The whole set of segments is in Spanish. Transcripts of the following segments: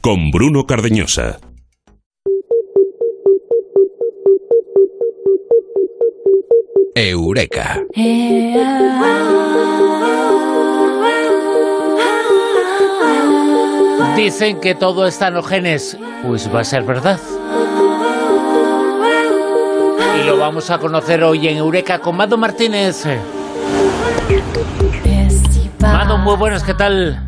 con Bruno Cardeñosa. Eureka. Dicen que todo está en los genes. Pues va a ser verdad. Y lo vamos a conocer hoy en Eureka con Mado Martínez. Mado, muy buenas, ¿qué tal?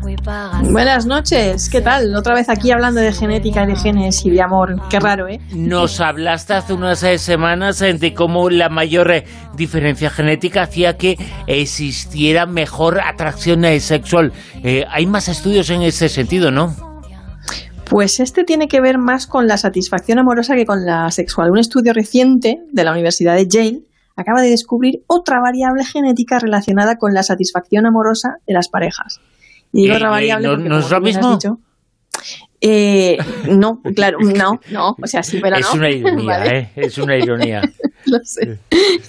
Buenas noches, ¿qué tal? Otra vez aquí hablando de genética y de genes y de amor. Qué raro, ¿eh? Nos hablaste hace unas eh, semanas eh, de cómo la mayor eh, diferencia genética hacía que existiera mejor atracción sexual. hay más estudios en ese sentido, ¿no? Pues este tiene que ver más con la satisfacción amorosa que con la sexual. Un estudio reciente de la Universidad de Yale acaba de descubrir otra variable genética relacionada con la satisfacción amorosa de las parejas. Y digo otra variable porque, ¿no es lo mismo? eh, no, claro, no, no, o sea, sí, pero es no. Una ironía, ¿eh? Es una ironía, Lo sé.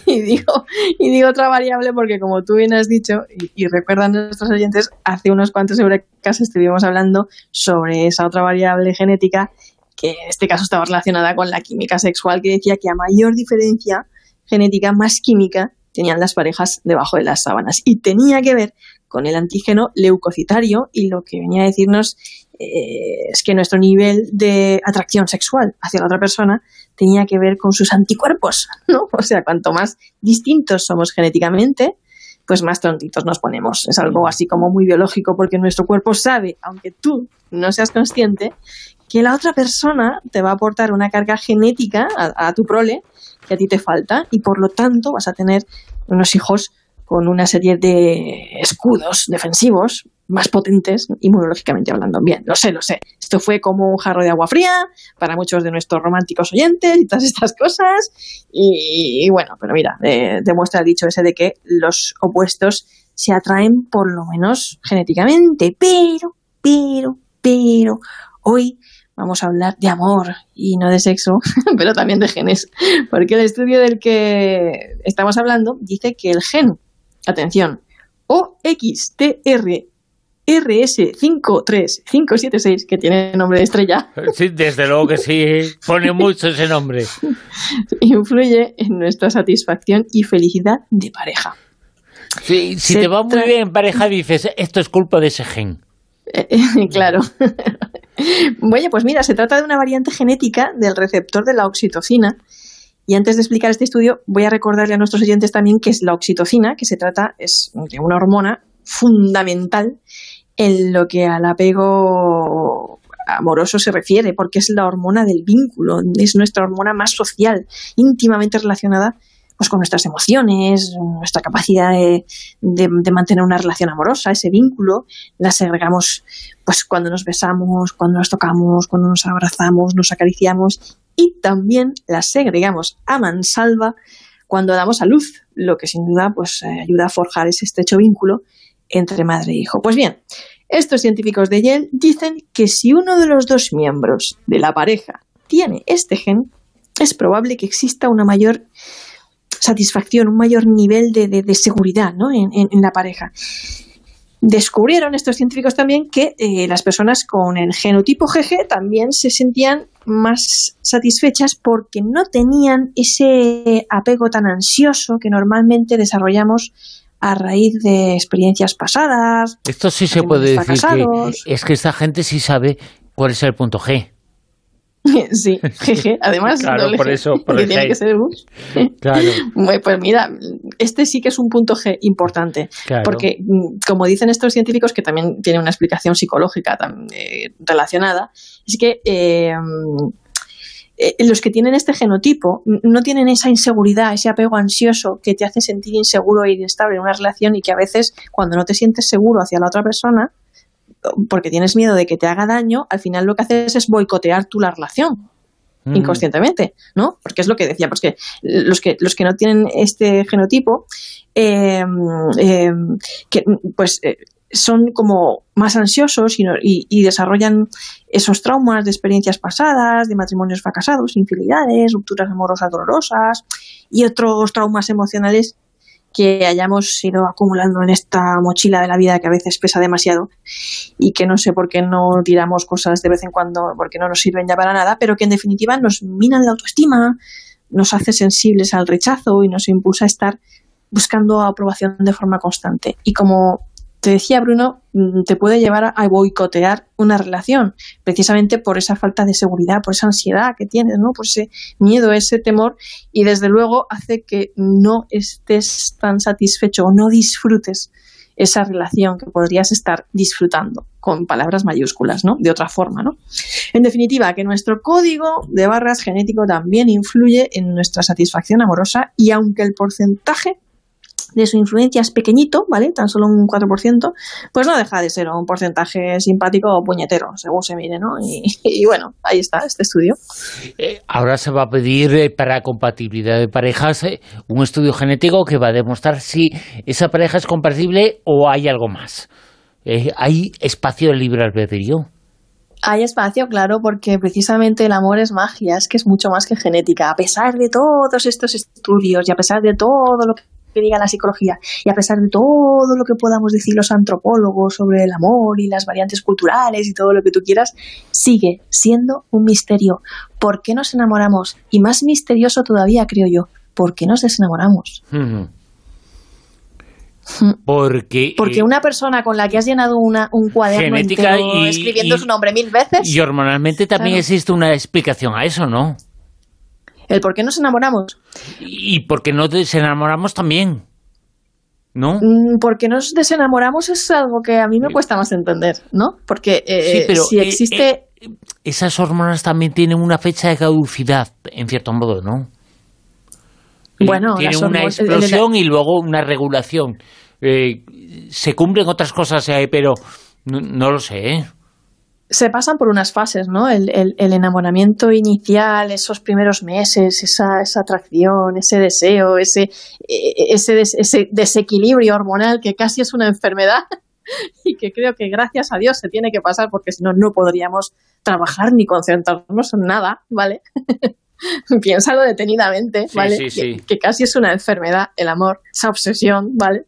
Y digo, y digo otra variable porque, como tú bien has dicho, y, y recuerdan nuestros oyentes, hace unos cuantos eurekas estuvimos hablando sobre esa otra variable genética que en este caso estaba relacionada con la química sexual, que decía que a mayor diferencia genética, más química tenían las parejas debajo de las sábanas. Y tenía que ver con el antígeno leucocitario y lo que venía a decirnos eh, es que nuestro nivel de atracción sexual hacia la otra persona tenía que ver con sus anticuerpos, ¿no? O sea, cuanto más distintos somos genéticamente, pues más tontitos nos ponemos. Es algo así como muy biológico porque nuestro cuerpo sabe, aunque tú no seas consciente, que la otra persona te va a aportar una carga genética a, a tu prole que a ti te falta y por lo tanto vas a tener unos hijos con una serie de escudos defensivos más potentes, inmunológicamente hablando. Bien, lo sé, lo sé. Esto fue como un jarro de agua fría para muchos de nuestros románticos oyentes y todas estas cosas. Y, bueno, pero mira, eh, demuestra el dicho ese de que los opuestos se atraen por lo menos genéticamente. Pero, pero, pero, hoy vamos a hablar de amor y no de sexo, pero también de genes. Porque el estudio del que estamos hablando dice que el gen atención, OXTR RS53576, que tiene nombre de estrella. Sí, desde luego que sí, pone mucho ese nombre. Influye en nuestra satisfacción y felicidad de pareja. Sí, si Se te va muy bien en pareja, dices, esto es culpa de ese gen. claro. bueno, pues mira, se trata de una variante genética del receptor de la oxitocina, y antes de explicar este estudio, voy a recordarle a nuestros oyentes también que es la oxitocina, que se trata es de una hormona fundamental en lo que al apego amoroso se refiere, porque es la hormona del vínculo, es nuestra hormona más social, íntimamente relacionada pues, con nuestras emociones, nuestra capacidad de, de, mantener una relación amorosa, ese vínculo, la segregamos pues, cuando nos besamos, cuando nos tocamos, cuando nos abrazamos, nos acariciamos y también las segregamos a mansalva cuando damos a luz, lo que sin duda pues, eh, ayuda a forjar ese estrecho vínculo entre madre e hijo. Pues bien, estos científicos de Yale dicen que si uno de los dos miembros de la pareja tiene este gen, es probable que exista una mayor satisfacción, un mayor nivel de, de, de seguridad ¿no? en, en, en la pareja descubrieron estos científicos también que eh, las personas con el genotipo GG también se sentían más satisfechas porque no tenían ese apego tan ansioso que normalmente desarrollamos a raíz de experiencias pasadas. Esto sí se puede decir que es que esta gente sí sabe cuál es el punto G. Sí, jeje, además. Claro, por eso, por que tiene que ser bus. Claro. Pues mira, este sí que es un punto G importante. Claro. Porque, como dicen estos científicos, que también tienen una explicación psicológica eh, relacionada, es que eh, eh, los que tienen este genotipo no tienen esa inseguridad, ese apego ansioso que te hace sentir inseguro e inestable en una relación y que a veces, cuando no te sientes seguro hacia la otra persona, porque tienes miedo de que te haga daño, al final lo que haces es boicotear tú la relación mm. inconscientemente, ¿no? Porque es lo que decía, porque los que los que no tienen este genotipo, eh, eh, que pues eh, son como más ansiosos y, y, y, desarrollan esos traumas de experiencias pasadas, de matrimonios fracasados, infidelidades, rupturas amorosas dolorosas y otros traumas emocionales que hayamos ido acumulando en esta mochila de la vida que a veces pesa demasiado y que no sé por qué no tiramos cosas de vez en cuando porque no nos sirven ya para nada, pero que en definitiva nos minan la autoestima, nos hace sensibles al rechazo y nos impulsa a estar buscando aprobación de forma constante. Y como te decía Bruno, mm, te puede llevar a boicotear una relación, precisamente por esa falta de seguridad, por esa ansiedad que tienes, ¿no? por ese miedo, ese temor, y desde luego hace que no estés tan satisfecho o no disfrutes esa relación que podrías estar disfrutando, con palabras mayúsculas, ¿no? De otra forma, ¿no? En definitiva, que nuestro código de barras genético también influye en nuestra satisfacción amorosa y aunque el porcentaje de su influencia es pequeñito, ¿vale? Tan solo un 4%, pues no deja de ser un porcentaje simpático o puñetero, según se mire, ¿no? Y, bueno, ahí está este estudio. Eh, ahora se va a pedir eh, para compatibilidad de parejas eh, un estudio genético que va a demostrar si esa pareja es compatible o hay algo más. ¿Hay espacio de libre albedrío? Hay espacio, claro, porque precisamente el amor es magia, es que es mucho más que genética. A pesar de todos estos estudios y a pesar de todo lo que que diga la psicología. Y a pesar de todo lo que podamos decir los antropólogos sobre el amor y las variantes culturales y todo lo que tú quieras, sigue siendo un misterio. ¿Por qué nos enamoramos? Y más misterioso todavía, creo yo, ¿por qué nos desenamoramos? Porque, Porque eh, una persona con la que has llenado una, un cuaderno entero escribiendo su nombre mil veces. Y hormonalmente también existe una explicación a eso, ¿no? El por qué nos enamoramos. Y por qué nos desenamoramos también. ¿No? Mm, porque nos desenamoramos es algo que a mí me cuesta más entender, ¿no? Porque eh, si eh, existe... Eh, esas hormonas también tienen una fecha de caducidad, en cierto modo, ¿no? Bueno, tienen una explosión y luego una regulación. se cumplen otras cosas, pero no, no lo sé, ¿eh? Se pasan por unas fases, ¿no? El, enamoramiento inicial, esos primeros meses, esa, esa atracción, ese deseo, ese, ese, ese, desequilibrio hormonal que casi es una enfermedad y que creo que gracias a Dios se tiene que pasar porque si no, no podríamos trabajar ni concentrarnos en nada, ¿vale? Piénsalo detenidamente, ¿vale? que casi es una enfermedad, el amor, esa obsesión, ¿vale?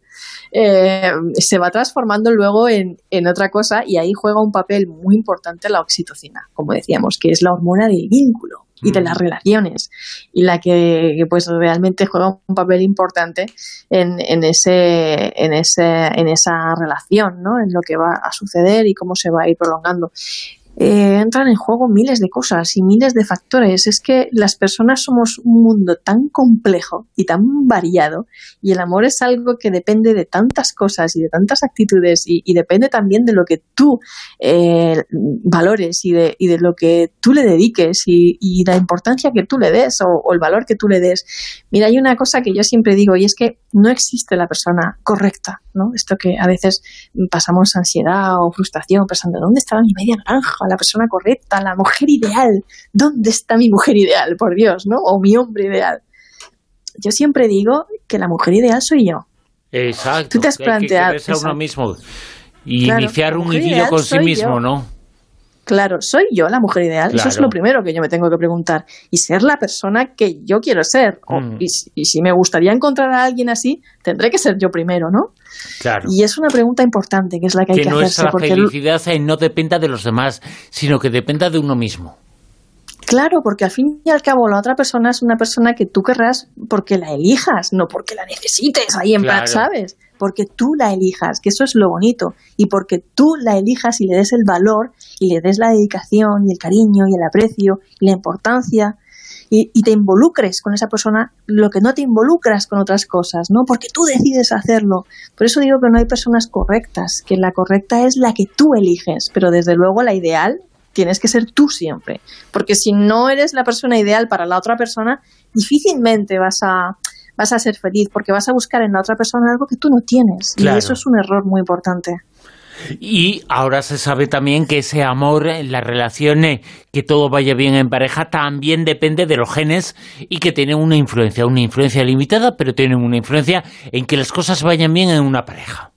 Eh, se va transformando luego en, otra cosa y ahí juega un papel muy importante la oxitocina, como decíamos, que es la hormona del vínculo y de las mm. relaciones y la que, pues realmente juega un papel importante en, en, ese, en, ese, en esa relación, ¿no? en lo que va a suceder y cómo se va a ir prolongando. Eh, entran en juego miles de cosas y miles de factores. Es que las personas somos un mundo tan complejo y tan variado y el amor es algo que depende de tantas cosas y de tantas actitudes y, depende también de lo que tú eh, valores y de, lo que tú le dediques y, la importancia que tú le des o, el valor que tú le des. Mira, hay una cosa que yo siempre digo y es que no existe la persona correcta, ¿no? Esto que a veces pasamos ansiedad o frustración pensando, ¿dónde está mi media naranja? La persona correcta, la mujer ideal. ¿Dónde está mi mujer ideal, por Dios, no? O mi hombre ideal. Yo siempre digo que la mujer ideal soy yo. Exacto. Tú te has planteado. Que, uno mismo y iniciar un idilio con sí mismo, ¿no? Claro, ¿soy yo la mujer ideal? Eso es lo primero que yo me tengo que preguntar. Y ser la persona que yo quiero ser. Mm. y, si me gustaría encontrar a alguien así, tendré que ser yo primero, ¿no? Claro. Y es una pregunta importante, que es la que, hay que hacerse. Que nuestra felicidad no dependa de los demás, sino que dependa de uno mismo. Claro, porque al fin y al cabo la otra persona es una persona que tú querrás porque la elijas, no porque la necesites ahí en plan, ¿sabes? Porque tú la elijas, que eso es lo bonito, y porque tú la elijas y le des el valor y le des la dedicación y el cariño y el aprecio y la importancia y, te involucres con esa persona lo que no te involucras con otras cosas, ¿no? Porque tú decides hacerlo. Por eso digo que no hay personas correctas, que la correcta es la que tú eliges, pero desde luego la ideal tienes que ser tú siempre, porque si no eres la persona ideal para la otra persona, difícilmente vas a vas a ser feliz porque vas a buscar en la otra persona algo que tú no tienes. Y eso es un error muy importante. Y ahora se sabe también que ese amor, la relación, que todo vaya bien en pareja, también depende de los genes y que tienen una influencia, una influencia limitada, pero tienen una influencia en que las cosas vayan bien en una pareja.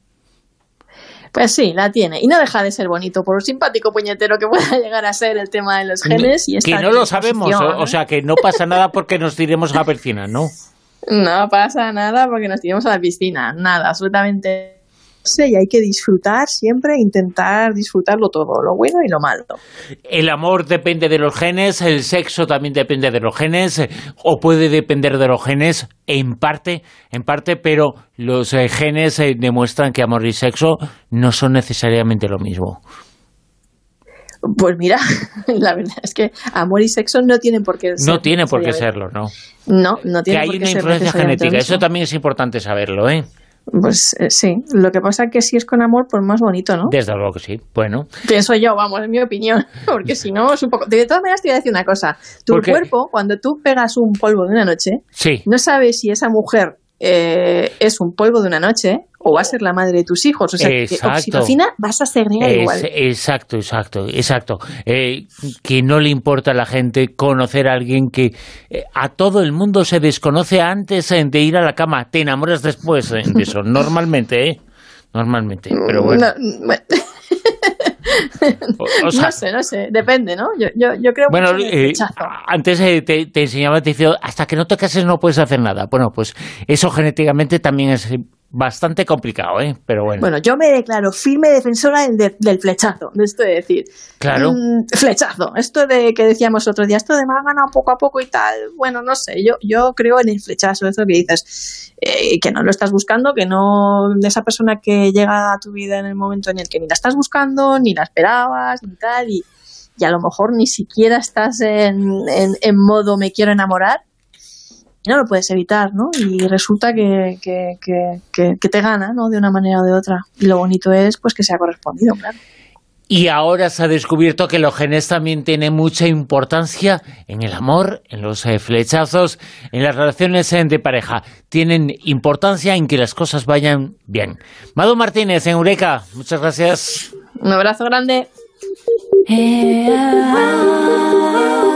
Pues sí, la tiene. Y no deja de ser bonito, por un simpático puñetero que pueda llegar a ser el tema de los genes. Y que no lo sabemos, o, sea que no pasa nada porque nos tiremos a la percina, ¿no? No pasa nada porque nos tiramos a la piscina. Nada, absolutamente. Y hay que disfrutar siempre, intentar disfrutarlo todo, lo bueno y lo malo. El amor depende de los genes, el sexo también depende de los genes, o puede depender de los genes en parte, en parte, pero los eh, genes eh, demuestran que amor y sexo no son necesariamente lo mismo. Pues mira, la verdad es que amor y sexo no tienen por qué ser. No tiene por qué serlo, ¿no? No, no tiene que por qué hay una influencia genética, eso también es importante saberlo, ¿eh? Pues eh, sí, lo que pasa es que si es con amor, pues más bonito, ¿no? Desde luego que sí, bueno. Pienso yo, vamos, en mi opinión, porque si no es un poco... De todas maneras te voy a decir una cosa, tu cuerpo, cuando tú pegas un polvo de una noche, no sabes si esa mujer eh, es un polvo de una noche o va a ser la madre de tus hijos. O sea, que oxitocina vas a ser igual. Exacto, exacto, exacto. Eh, que no le importa a la gente conocer a alguien que eh, a todo el mundo se desconoce antes de ir a la cama. Te enamoras después de eso, normalmente, ¿eh? Normalmente, pero bueno. no sé, no sé, depende, ¿no? Yo, yo, yo creo bueno, eh, antes eh, te, te, enseñaba, te decía, hasta que no te cases no puedes hacer nada. Bueno, pues eso genéticamente también es bastante complicado, ¿eh? Pero bueno. Bueno, yo me declaro firme defensora del, flechazo, de esto de decir. Claro. Mm, flechazo. Esto de que decíamos otro día, esto de me ha ganado poco a poco y tal. Bueno, no sé, yo, yo creo en el flechazo, eso que dices, eh, que no lo estás buscando, que no. de esa persona que llega a tu vida en el momento en el que ni la estás buscando, ni la esperabas, ni tal, y, y a lo mejor ni siquiera estás en, en modo me quiero enamorar no lo puedes evitar, ¿no? Y resulta que, que, que, que, te gana, ¿no? De una manera o de otra. Y lo bonito es, pues, que sea correspondido, claro. Y ahora se ha descubierto que los genes también tienen mucha importancia en el amor, en los eh, flechazos, en las relaciones eh, de pareja. Tienen importancia en que las cosas vayan bien. Mado Martínez, en Eureka, muchas gracias. Un abrazo grande. Eh, ah.